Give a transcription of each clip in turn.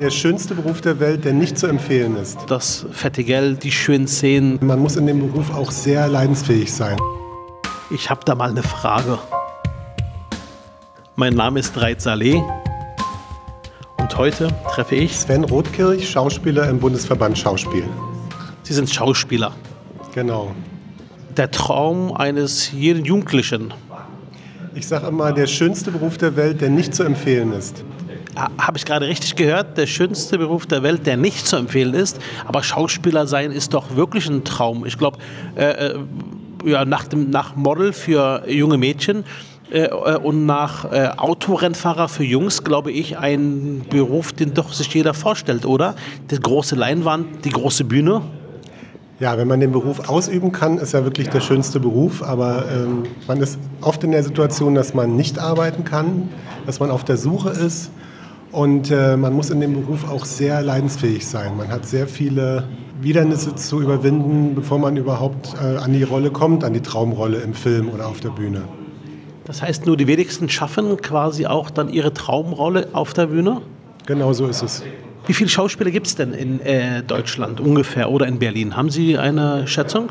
Der schönste Beruf der Welt, der nicht zu empfehlen ist. Das fette Geld, die schönen Szenen. Man muss in dem Beruf auch sehr leidensfähig sein. Ich habe da mal eine Frage. Mein Name ist Reit Saleh und heute treffe ich Sven Rothkirch, Schauspieler im Bundesverband Schauspiel. Sie sind Schauspieler. Genau. Der Traum eines jeden Jugendlichen. Ich sage immer, der schönste Beruf der Welt, der nicht zu empfehlen ist. Habe ich gerade richtig gehört? Der schönste Beruf der Welt, der nicht zu empfehlen ist. Aber Schauspieler sein ist doch wirklich ein Traum. Ich glaube, äh, äh, ja, nach, nach Model für junge Mädchen äh, äh, und nach äh, Autorennfahrer für Jungs, glaube ich, ein Beruf, den doch sich jeder vorstellt, oder? Die große Leinwand, die große Bühne. Ja, wenn man den Beruf ausüben kann, ist ja wirklich der schönste Beruf. Aber ähm, man ist oft in der Situation, dass man nicht arbeiten kann, dass man auf der Suche ist. Und äh, man muss in dem Beruf auch sehr leidensfähig sein. Man hat sehr viele Widernisse zu überwinden, bevor man überhaupt äh, an die Rolle kommt, an die Traumrolle im Film oder auf der Bühne. Das heißt, nur die wenigsten schaffen quasi auch dann ihre Traumrolle auf der Bühne? Genau so ist es. Wie viele Schauspieler gibt es denn in äh, Deutschland ungefähr oder in Berlin? Haben Sie eine Schätzung?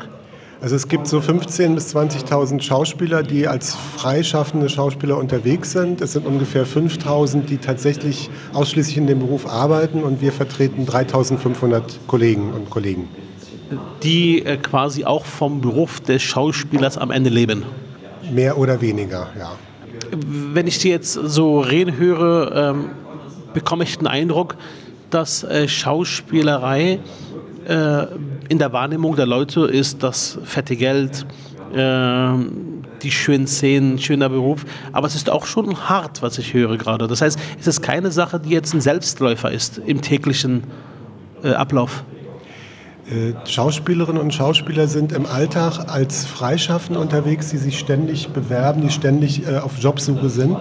Also es gibt so 15.000 bis 20.000 Schauspieler, die als freischaffende Schauspieler unterwegs sind. Es sind ungefähr 5.000, die tatsächlich ausschließlich in dem Beruf arbeiten und wir vertreten 3.500 Kollegen und Kollegen. Die äh, quasi auch vom Beruf des Schauspielers am Ende leben? Mehr oder weniger, ja. Wenn ich Sie jetzt so reden höre, ähm, bekomme ich den Eindruck, dass äh, Schauspielerei äh, in der Wahrnehmung der Leute ist das fette Geld, äh, die schönen Szenen, schöner Beruf. Aber es ist auch schon hart, was ich höre gerade. Das heißt, es ist keine Sache, die jetzt ein Selbstläufer ist im täglichen äh, Ablauf. Äh, Schauspielerinnen und Schauspieler sind im Alltag als Freischaffende unterwegs, die sich ständig bewerben, die ständig äh, auf Jobsuche sind.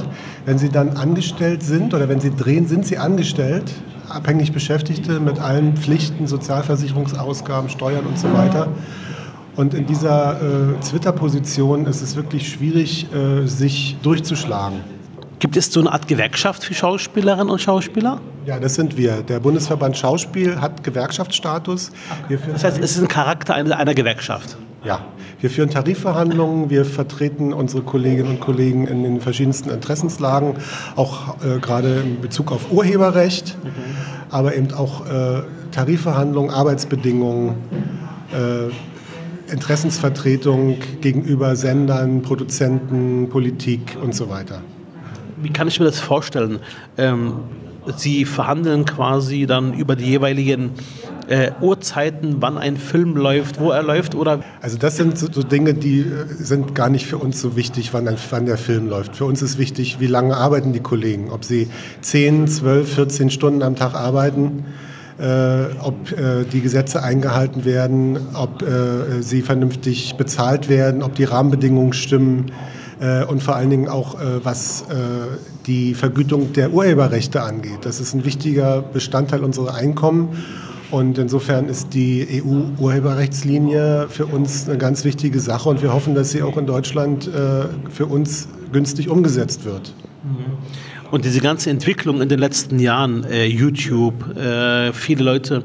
Wenn sie dann angestellt sind oder wenn sie drehen, sind sie angestellt, abhängig Beschäftigte mit allen Pflichten, Sozialversicherungsausgaben, Steuern und so weiter. Und in dieser äh, Twitter-Position ist es wirklich schwierig, äh, sich durchzuschlagen. Gibt es so eine Art Gewerkschaft für Schauspielerinnen und Schauspieler? Ja, das sind wir. Der Bundesverband Schauspiel hat Gewerkschaftsstatus. das heißt, es ist ein Charakter einer, einer Gewerkschaft? Ja, wir führen Tarifverhandlungen, wir vertreten unsere Kolleginnen und Kollegen in den verschiedensten Interessenslagen, auch äh, gerade in Bezug auf Urheberrecht, mhm. aber eben auch äh, Tarifverhandlungen, Arbeitsbedingungen, äh, Interessensvertretung gegenüber Sendern, Produzenten, Politik und so weiter. Wie kann ich mir das vorstellen? Ähm, Sie verhandeln quasi dann über die jeweiligen äh, Uhrzeiten, wann ein Film läuft, wo er läuft? Oder? Also das sind so, so Dinge, die äh, sind gar nicht für uns so wichtig, wann, ein, wann der Film läuft. Für uns ist wichtig, wie lange arbeiten die Kollegen. Ob sie 10, 12, 14 Stunden am Tag arbeiten. Äh, ob äh, die Gesetze eingehalten werden, ob äh, sie vernünftig bezahlt werden, ob die Rahmenbedingungen stimmen äh, und vor allen Dingen auch, äh, was die Vergütung der Urheberrechte angeht. Das ist ein wichtiger Bestandteil unserer Einkommen und insofern ist die EU-Urheberrechtslinie für uns eine ganz wichtige Sache und wir hoffen, dass sie auch in Deutschland äh, für uns günstig umgesetzt wird. Mhm. Und diese ganze Entwicklung in den letzten Jahren, äh, YouTube, äh, viele Leute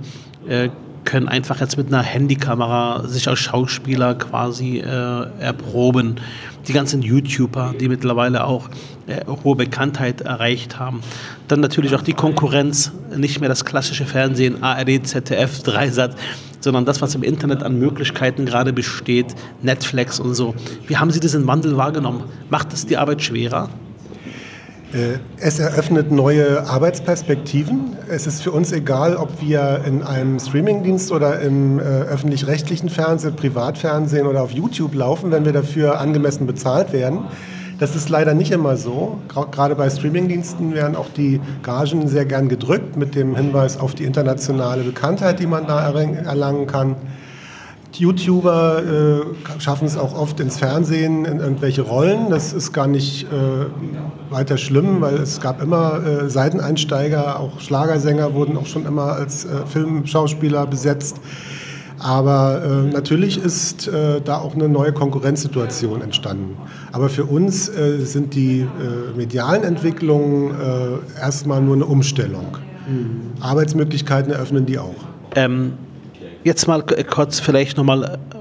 äh, können einfach jetzt mit einer Handykamera sich als Schauspieler quasi äh, erproben. Die ganzen YouTuber, die mittlerweile auch äh, hohe Bekanntheit erreicht haben. Dann natürlich auch die Konkurrenz, nicht mehr das klassische Fernsehen, ARD, ZDF, Dreisat, sondern das, was im Internet an Möglichkeiten gerade besteht, Netflix und so. Wie haben Sie diesen Wandel wahrgenommen? Macht es die Arbeit schwerer? Äh, es eröffnet neue Arbeitsperspektiven. Es ist für uns egal, ob wir in einem Streamingdienst oder im äh, öffentlich-rechtlichen Fernsehen, Privatfernsehen oder auf YouTube laufen, wenn wir dafür angemessen bezahlt werden. Das ist leider nicht immer so. Gerade bei Streamingdiensten werden auch die Gagen sehr gern gedrückt mit dem Hinweis auf die internationale Bekanntheit, die man da erlangen kann. YouTuber äh, schaffen es auch oft ins Fernsehen, in irgendwelche Rollen. Das ist gar nicht äh, weiter schlimm, weil es gab immer äh, Seiteneinsteiger, auch Schlagersänger wurden auch schon immer als äh, Filmschauspieler besetzt. Aber äh, natürlich ist äh, da auch eine neue Konkurrenzsituation entstanden. Aber für uns sind die medialen Entwicklungen erstmal nur eine Umstellung. Mhm. Arbeitsmöglichkeiten eröffnen die auch. Ähm, jetzt mal kurz vielleicht nochmal äh,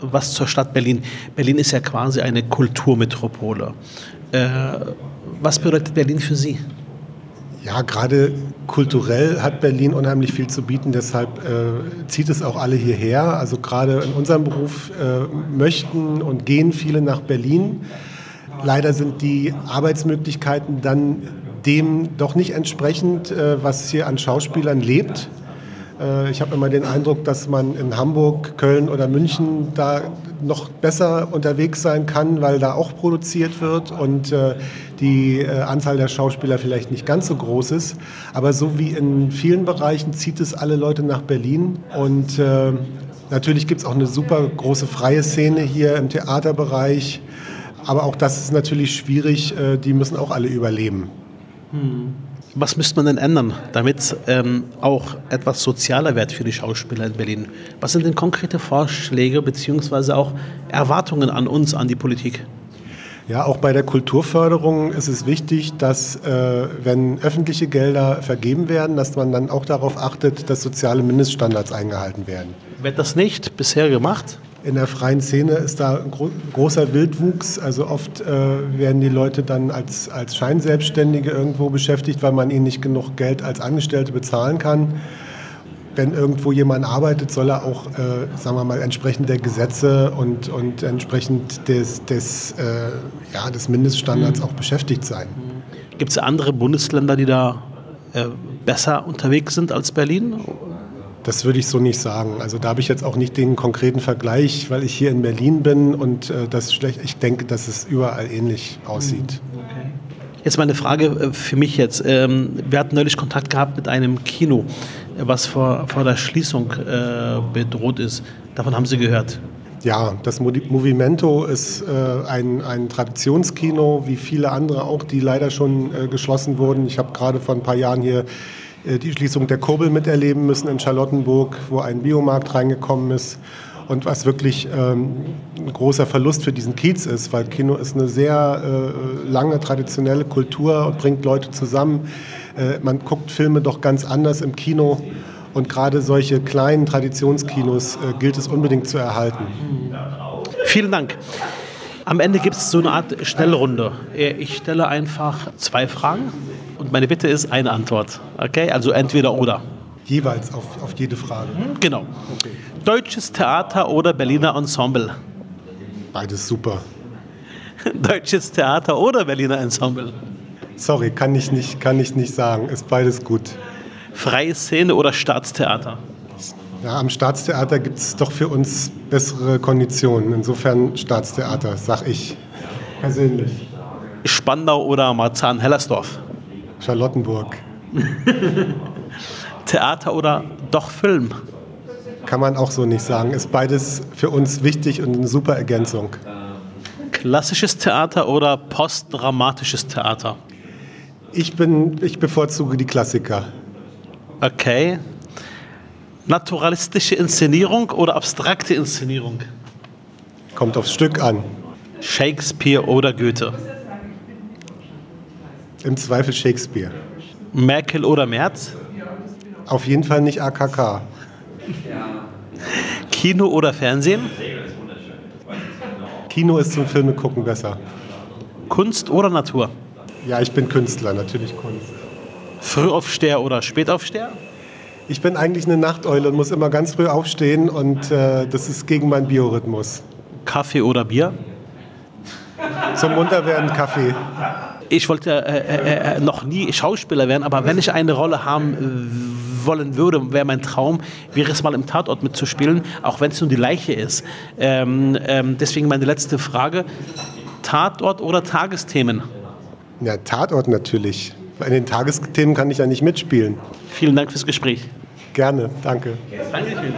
was zur Stadt Berlin. Berlin ist ja quasi eine Kulturmetropole. Äh, was bedeutet Berlin für Sie? Ja, gerade kulturell hat Berlin unheimlich viel zu bieten, deshalb äh, zieht es auch alle hierher. Also gerade in unserem Beruf äh, möchten und gehen viele nach Berlin. Leider sind die Arbeitsmöglichkeiten dann dem doch nicht entsprechend, äh, was hier an Schauspielern lebt. Äh, ich habe immer den Eindruck, dass man in Hamburg, Köln oder München da noch besser unterwegs sein kann, weil da auch produziert wird und äh, die äh, Anzahl der Schauspieler vielleicht nicht ganz so groß ist. Aber so wie in vielen Bereichen zieht es alle Leute nach Berlin und natürlich gibt es auch eine super große freie Szene hier im Theaterbereich. Aber auch das ist natürlich schwierig. Die müssen auch alle überleben. Hm. Was müsste man denn ändern, damit ähm, auch etwas sozialer wird für die Schauspieler in Berlin? Was sind denn konkrete Vorschläge bzw. auch Erwartungen an uns, an die Politik? Ja, auch bei der Kulturförderung ist es wichtig, dass äh, wenn öffentliche Gelder vergeben werden, dass man dann auch darauf achtet, dass soziale Mindeststandards eingehalten werden. Wird das nicht bisher gemacht? In der freien Szene ist da ein gro großer Wildwuchs. Also oft äh, werden die Leute dann als, als Scheinselbstständige irgendwo beschäftigt, weil man ihnen nicht genug Geld als Angestellte bezahlen kann. Wenn irgendwo jemand arbeitet, soll er auch, äh, sagen wir mal, entsprechend der Gesetze und, und entsprechend des, des, äh, ja, des Mindeststandards mhm. auch beschäftigt sein. Gibt es andere Bundesländer, die da äh, besser unterwegs sind als Berlin? Das würde ich so nicht sagen. Also da habe ich jetzt auch nicht den konkreten Vergleich, weil ich hier in Berlin bin und äh, das schlecht. Ich denke, dass es überall ähnlich aussieht. Okay. Jetzt mal eine Frage äh, für mich jetzt. Ähm, wir hatten neulich Kontakt gehabt mit einem Kino, was vor, vor der Schließung äh, bedroht ist. Davon haben Sie gehört. Ja, das Movimento ist äh, ein, ein Traditionskino, wie viele andere auch, die leider schon äh, geschlossen wurden. Ich habe gerade vor ein paar Jahren hier die Schließung der Kurbel miterleben müssen in Charlottenburg, wo ein Biomarkt reingekommen ist. Und was wirklich ähm, ein großer Verlust für diesen Kiez ist, weil Kino ist eine sehr äh, lange traditionelle Kultur und bringt Leute zusammen. Äh, man guckt Filme doch ganz anders im Kino. Und gerade solche kleinen Traditionskinos äh, gilt es unbedingt zu erhalten. Vielen Dank. Am Ende gibt es so eine Art Schnellrunde. Ich stelle einfach zwei Fragen und meine Bitte ist eine Antwort. Okay? Also entweder oder. Jeweils auf, auf jede Frage. Hm, genau. Okay. Deutsches Theater oder Berliner Ensemble? Beides super. Deutsches Theater oder Berliner Ensemble? Sorry, kann ich nicht, kann ich nicht sagen. Ist beides gut. Freie Szene oder Staatstheater? Ja, am Staatstheater gibt es doch für uns bessere Konditionen. Insofern Staatstheater, sag ich persönlich. Spandau oder Marzahn-Hellersdorf? Charlottenburg. Theater oder doch Film? Kann man auch so nicht sagen. Ist beides für uns wichtig und eine super Ergänzung. Klassisches Theater oder postdramatisches Theater? Ich, bin, ich bevorzuge die Klassiker. Okay. Naturalistische Inszenierung oder abstrakte Inszenierung? Kommt aufs Stück an. Shakespeare oder Goethe? Im Zweifel Shakespeare. Merkel oder Merz? Auf jeden Fall nicht AKK. Kino oder Fernsehen? Kino ist zum Filme gucken besser. Kunst oder Natur? Ja, ich bin Künstler, natürlich Kunst. Frühaufsteher oder Spätaufsteher? Ich bin eigentlich eine Nachteule und muss immer ganz früh aufstehen und äh, das ist gegen meinen Biorhythmus. Kaffee oder Bier? Zum Munterwerden Kaffee ich wollte äh, äh, äh, noch nie Schauspieler werden, aber wenn ich eine Rolle haben äh, wollen würde, wäre mein Traum, wäre es mal im Tatort mitzuspielen, auch wenn es nur die Leiche ist. Ähm, ähm, deswegen meine letzte Frage: Tatort oder Tagesthemen? Ja, Tatort natürlich. Bei den Tagesthemen kann ich ja nicht mitspielen. Vielen Dank fürs Gespräch. Gerne, danke. Dankeschön.